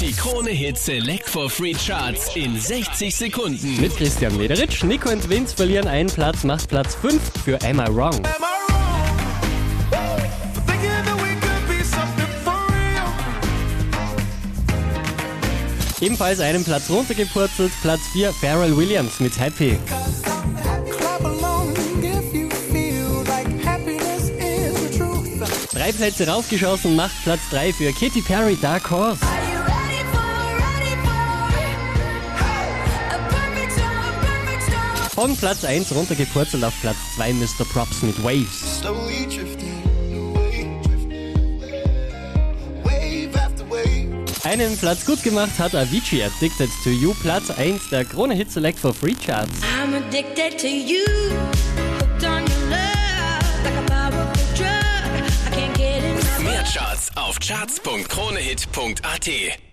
Die Krone Hit Select for Free Charts in 60 Sekunden. Mit Christian Mederitsch, Nico und Vince verlieren einen Platz, macht Platz 5 für Am I Wrong. Ebenfalls einen Platz runtergepurzelt, Platz 4 Pharrell Williams mit Happy. Drei Plätze raufgeschossen, macht Platz 3 für Katy Perry Dark Horse. Von Platz 1 runtergepurzelt auf Platz 2 Mr. Props mit Waves. Einen Platz gut gemacht hat Avicii Addicted to You, Platz 1 der Krone Hit Select for Free Charts. I'm addicted to you. Mehr Charts auf charts.kronehit.at.